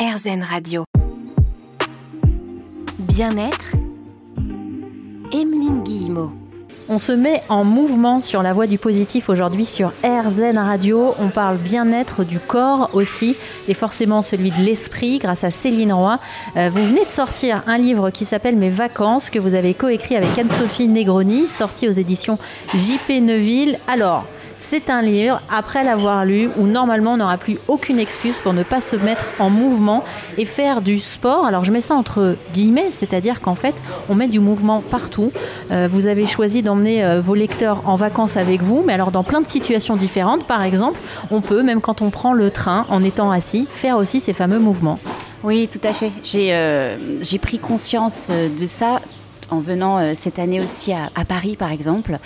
RZN Radio. Bien-être, Emeline Guillemot. On se met en mouvement sur la voie du positif aujourd'hui sur RZN Radio. On parle bien-être du corps aussi et forcément celui de l'esprit grâce à Céline Roy. Euh, vous venez de sortir un livre qui s'appelle Mes vacances que vous avez coécrit avec Anne-Sophie Negroni, sorti aux éditions JP Neuville. Alors, c'est un livre, après l'avoir lu, où normalement on n'aura plus aucune excuse pour ne pas se mettre en mouvement et faire du sport. Alors je mets ça entre guillemets, c'est-à-dire qu'en fait on met du mouvement partout. Euh, vous avez choisi d'emmener euh, vos lecteurs en vacances avec vous, mais alors dans plein de situations différentes. Par exemple, on peut, même quand on prend le train en étant assis, faire aussi ces fameux mouvements. Oui, tout à fait. J'ai euh, pris conscience de ça en venant euh, cette année aussi à, Paris, par exemple,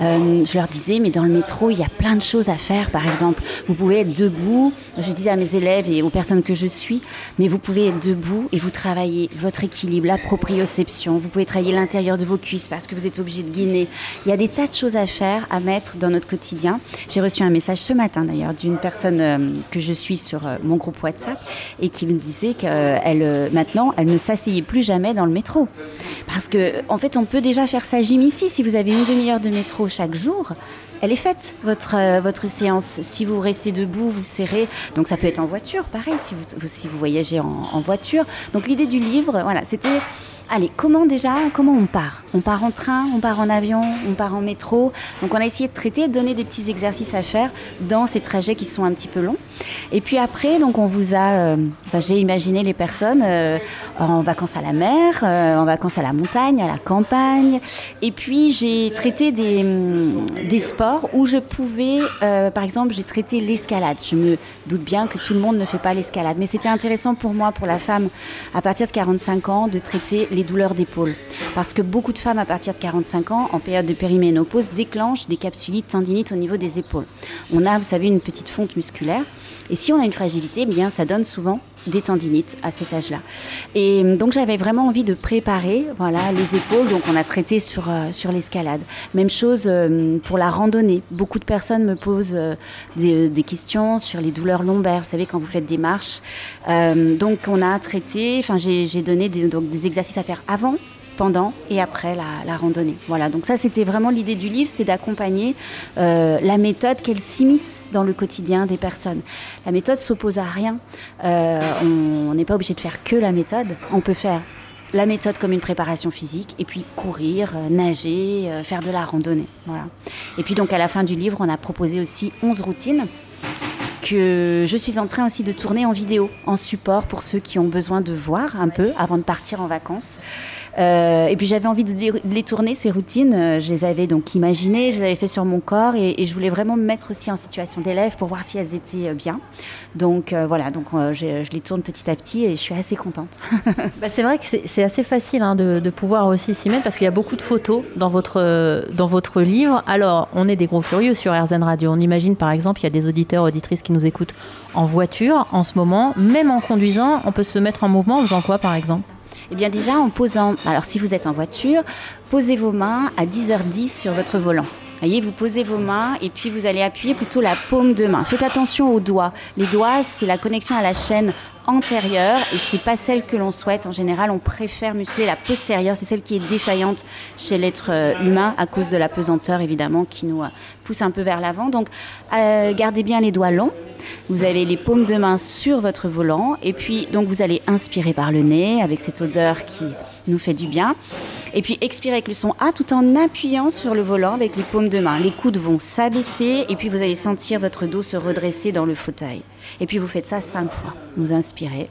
euh, je leur disais, mais dans le métro, il y a plein de choses à faire, par exemple. Vous pouvez être debout, je disais à mes élèves et aux personnes que je suis, mais vous pouvez être debout et vous travaillez votre équilibre, la proprioception, vous pouvez travailler l'intérieur de vos cuisses parce que vous êtes obligé de guiner. Il y a des tas de choses à faire, à mettre dans notre quotidien. J'ai reçu un message ce matin d'ailleurs d'une personne euh, que je suis sur mon groupe WhatsApp et qui me disait qu'elle, maintenant, elle ne s'asseyait plus jamais dans le métro. Parce que en fait, on peut déjà faire sa gym ici. Si vous avez une demi-heure de métro chaque jour, elle est faite, votre, euh, votre séance. Si vous restez debout, vous serrez. Donc ça peut être en voiture, pareil, si vous, si vous voyagez en, voiture. Donc l'idée du livre, voilà, c'était Allez, comment déjà, comment on part? On part en train, on part en avion, on part en métro. Donc on a essayé de traiter, de donner des petits exercices à faire dans ces trajets qui sont un petit peu longs. Et puis après, donc on vous a, euh, j'ai imaginé les personnes euh, en vacances à la mer, en vacances à la montagne, à la campagne. Et puis j'ai traité des, hum, des sports où je pouvais, par exemple, j'ai traité l'escalade. Je me doute bien que tout le monde ne fait pas l'escalade, mais c'était intéressant pour moi, pour la femme, à partir de 45 ans, de traiter les douleurs d'épaule. Parce que beaucoup de femmes à partir de 45 ans, en période de périménopause, déclenchent des capsulites tendinites au niveau des épaules. On a, vous savez, une petite fonte musculaire. Et si on a une fragilité, eh bien, ça donne souvent des tendinites à cet âge-là. Et euh, donc j'avais vraiment envie de préparer voilà, les épaules, donc on a traité sur, euh, sur l'escalade. Même chose euh, pour la randonnée. Beaucoup de personnes me posent des, des, questions sur les douleurs lombaires, vous savez, quand vous faites des marches. donc on a traité, enfin j'ai donné des, donc, des exercices à faire avant pendant et après la, randonnée. Voilà, donc ça c'était vraiment l'idée du livre, c'est d'accompagner euh, la méthode qu'elle s'immisce dans le quotidien des personnes. La méthode s'oppose à rien. Euh, on n'est pas obligé de faire que la méthode. On peut faire la méthode comme une préparation physique et puis courir, euh, nager, faire de la randonnée. Voilà. Et puis donc à la fin du livre, on a proposé aussi 11 routines que je suis en train aussi de tourner en vidéo, en support pour ceux qui ont besoin de voir un peu avant de partir en vacances. Euh, et puis j'avais envie de les, tourner, ces routines. Euh, je les avais donc imaginées, je les avais fait sur mon corps et, je voulais vraiment me mettre aussi en situation d'élève pour voir si elles étaient euh, bien. Donc voilà, donc je, les tourne petit à petit et je suis assez contente. bah, c'est vrai que c'est assez facile hein, de, de, pouvoir aussi s'y mettre parce qu'il y a beaucoup de photos dans votre, dans votre livre. Alors, on est des gros curieux sur RZN Radio. On imagine par exemple, il y a des auditeurs, auditrices qui nous écoutent en voiture en ce moment. Même en conduisant, on peut se mettre en mouvement en faisant quoi par exemple? Eh bien déjà en posant, alors si vous êtes en voiture, posez vos mains à 10h10 sur votre volant. Voyez, vous posez vos mains et puis vous allez appuyer plutôt la paume de main. Faites attention aux doigts. Les doigts, c'est la connexion à la chaîne antérieure et c'est pas celle que l'on souhaite. En général, on préfère muscler la postérieure. C'est celle qui est défaillante chez l'être euh, humain à cause de la pesanteur évidemment qui nous euh, pousse un peu vers l'avant. Donc, euh, gardez bien les doigts longs. Vous avez les paumes de main sur votre volant et puis donc vous allez inspirer par le nez avec cette odeur qui nous fait du bien. Et puis expirer avec le son A tout en appuyant sur le volant avec les paumes de main. Les coudes vont s'abaisser et puis vous allez sentir votre dos se redresser dans le fauteuil. Et puis vous faites ça cinq fois. Vous inspirez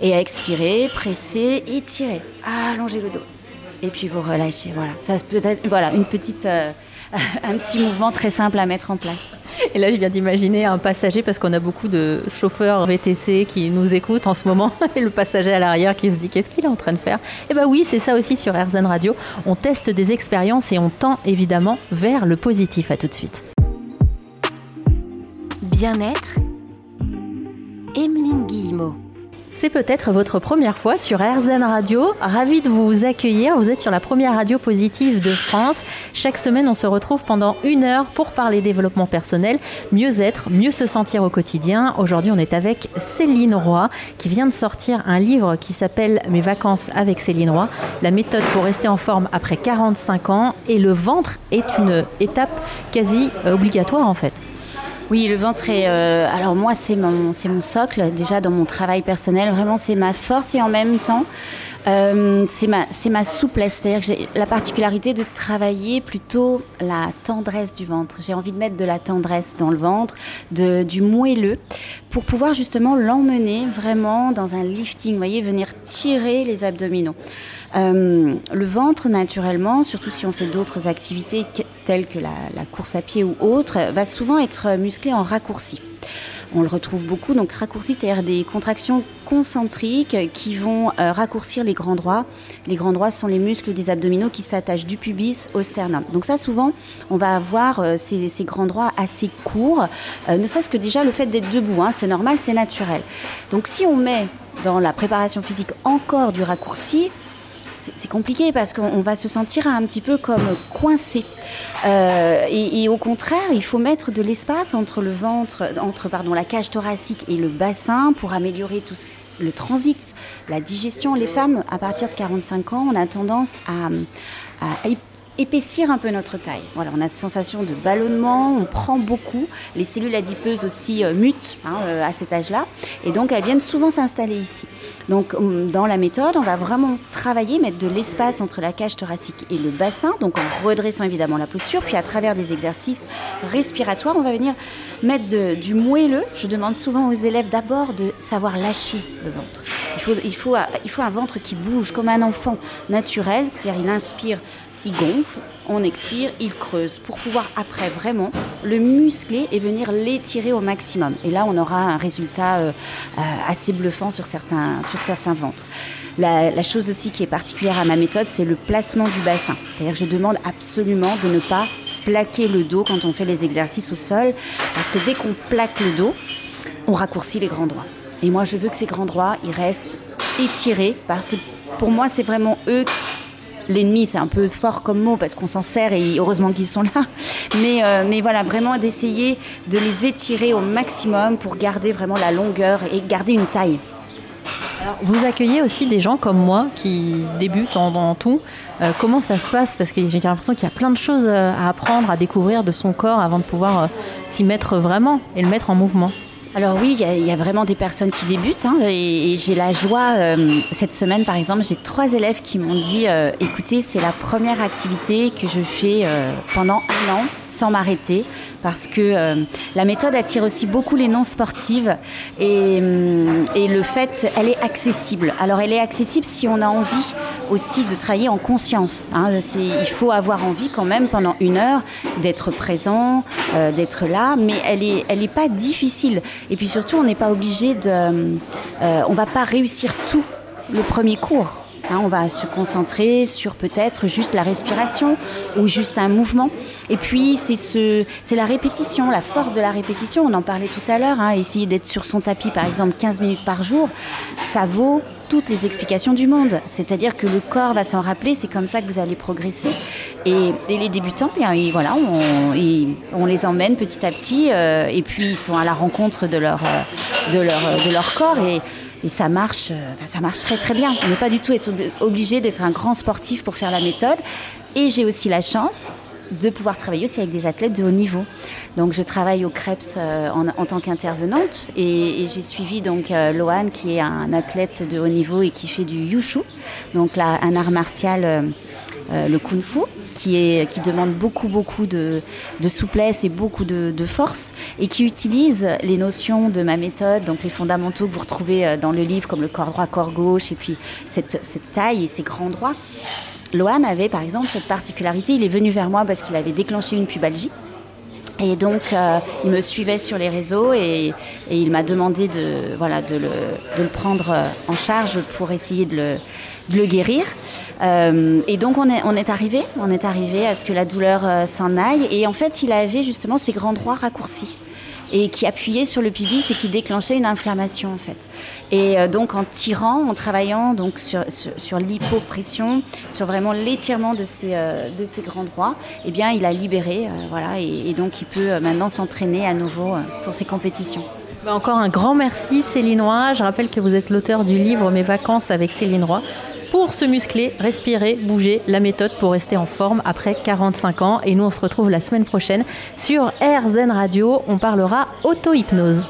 et expirez, pressez, étirez, allongez le dos. Et puis vous relâchez. Voilà. Ça peut être voilà une petite euh, un petit mouvement très simple à mettre en place. Et là, je viens d'imaginer un passager, parce qu'on a beaucoup de chauffeurs VTC qui nous écoutent en ce moment, et le passager à l'arrière qui se dit qu'est-ce qu'il est en train de faire? Eh bien oui, c'est ça aussi sur RZN Radio. On teste des expériences et on tend évidemment vers le positif. À tout de suite. Bien-être, Emeline Guillemot. C'est peut-être votre première fois sur RZN Radio. Ravi de vous accueillir. Vous êtes sur la première radio positive de France. Chaque semaine, on se retrouve pendant une heure pour parler développement personnel, mieux être, mieux se sentir au quotidien. Aujourd'hui, on est avec Céline Roy qui vient de sortir un livre qui s'appelle Mes vacances avec Céline Roy, la méthode pour rester en forme après 45 ans. Et le ventre est une étape quasi obligatoire en fait. Oui, le ventre est. Euh, alors moi, c'est mon, c'est mon socle déjà dans mon travail personnel. Vraiment, c'est ma force et en même temps, euh, c'est ma, c'est ma souplesse. C'est-à-dire que j'ai la particularité de travailler plutôt la tendresse du ventre. J'ai envie de mettre de la tendresse dans le ventre, de, du moelleux, pour pouvoir justement l'emmener vraiment dans un lifting. Vous voyez, venir tirer les abdominaux. Euh, le ventre, naturellement, surtout si on fait d'autres activités telles que la, course à pied ou autre, va souvent être musclé en raccourci. On le retrouve beaucoup, donc raccourci, c'est-à-dire des contractions concentriques qui vont euh, raccourcir les grands droits. Les grands droits sont les muscles des abdominaux qui s'attachent du pubis au sternum. Donc ça, souvent, on va avoir euh, ces, grands droits assez courts, ne serait-ce que déjà le fait d'être debout, hein, c'est normal, c'est naturel. Donc si on met dans la préparation physique encore du raccourci, compliqué parce qu'on va se sentir un petit peu comme coincé. Euh, et, au contraire, il faut mettre de l'espace entre le ventre, entre pardon, la cage thoracique et le bassin pour améliorer tout le transit, la digestion. Les femmes, à partir de 45 ans, on a tendance à épaissir un peu notre taille. Voilà, on a cette sensation de ballonnement, on prend beaucoup. Les cellules adipeuses aussi euh, mutent hein, euh, à cet âge-là. Et donc, elles viennent souvent s'installer ici. Donc, dans la méthode, on va vraiment travailler, mettre de l'espace entre la cage thoracique et le bassin, donc en redressant évidemment la posture. Puis, à travers des exercices respiratoires, on va venir mettre de, du moelleux. Je demande souvent aux élèves d'abord de savoir lâcher le ventre. Il faut, il, faut, il faut un ventre qui bouge comme un enfant naturel, c'est-à-dire il inspire il gonfle, on expire, il creuse pour pouvoir après vraiment le muscler et venir l'étirer au maximum. Et là, on aura un résultat euh, euh, assez bluffant sur certains, sur certains ventres. La, chose aussi qui est particulière à ma méthode, c'est le placement du bassin. C'est-à-dire que je demande absolument de ne pas plaquer le dos quand on fait les exercices au sol, parce que dès qu'on plaque le dos, on raccourcit les grands droits. Et moi, je veux que ces grands droits, ils restent étirés, parce que pour moi, c'est vraiment eux l'ennemi, c'est un peu fort comme mot parce qu'on s'en sert et heureusement qu'ils sont là. Mais, euh, mais voilà, vraiment d'essayer de les étirer au maximum pour garder vraiment la longueur et garder une taille. Alors, vous accueillez aussi des gens comme moi qui débutent en, tout. Euh, comment ça se passe? Parce que j'ai l'impression qu'il y a plein de choses euh, à apprendre, à découvrir de son corps avant de pouvoir s'y mettre vraiment et le mettre en mouvement. Alors oui, il y, a vraiment des personnes qui débutent hein, et, j'ai la joie. Euh, cette semaine, par exemple, j'ai trois élèves qui m'ont dit euh, "Écoutez, c'est la première activité que je fais euh, pendant un an sans m'arrêter." Parce que euh, la méthode attire aussi beaucoup les non sportives et, le fait, elle est accessible. Alors elle est accessible si on a envie aussi de travailler en conscience. Hein. Il faut avoir envie quand même pendant une heure d'être présent, d'être là, mais elle est, elle est pas difficile. Et puis surtout, on n'est pas obligé de, euh, on va pas réussir tout le premier cours. Hein, on va se concentrer sur peut-être juste la respiration ou juste un mouvement. Et puis, c'est ce, la répétition, la force de la répétition. On en parlait tout à l'heure. Hein, essayer d'être sur son tapis, par exemple, 15 minutes par jour, ça vaut toutes les explications du monde. C'est-à-dire que le corps va s'en rappeler, c'est comme ça que vous allez progresser. Et, les débutants, bien, voilà, on, les emmène petit à petit, euh, et puis ils sont à la rencontre de leur, de leur, de leur corps. Et, et ça marche, enfin, ça marche très très bien. On n'est pas du tout obligé d'être un grand sportif pour faire la méthode. Et j'ai aussi la chance de pouvoir travailler aussi avec des athlètes de haut niveau. Donc je travaille au Krebs euh, en, tant qu'intervenante et, j'ai suivi donc euh, Lohan qui est un athlète de haut niveau et qui fait du yushu, donc là un art martial, euh, le kung fu qui, demande beaucoup, beaucoup de, souplesse et beaucoup de, force et qui utilise les notions de ma méthode, donc les fondamentaux que vous retrouvez dans le livre comme le corps droit, corps gauche et puis cette, cette taille et ces grands droits. Lohan avait par exemple cette particularité, il est venu vers moi parce qu'il avait déclenché une pubalgie. Et donc, euh, il me suivait sur les réseaux et, et il m'a demandé de, voilà, de, le, de le prendre en charge pour essayer de le, de le guérir. Euh, et donc on est, on est arrivé, on est arrivé à ce que la douleur euh, s'en aille. Et en fait, il avait justement ces grands droits raccourcis. Et qui appuyait sur le pubis et qui déclenchait une inflammation en fait. Et euh, donc en tirant, en travaillant donc sur, sur, l'hypopression, sur vraiment l'étirement de ces, euh, de grands droits, eh bien il a libéré, euh, voilà, et, donc il peut maintenant s'entraîner à nouveau pour ses compétitions. Bah, encore un grand merci Céline Roy. Je rappelle que vous êtes l'auteur du livre Mes vacances avec Céline Roy pour se muscler, respirer, bouger, la méthode pour rester en forme après 45 ans. Et nous, on se retrouve la semaine prochaine sur RZN Radio. On parlera auto-hypnose.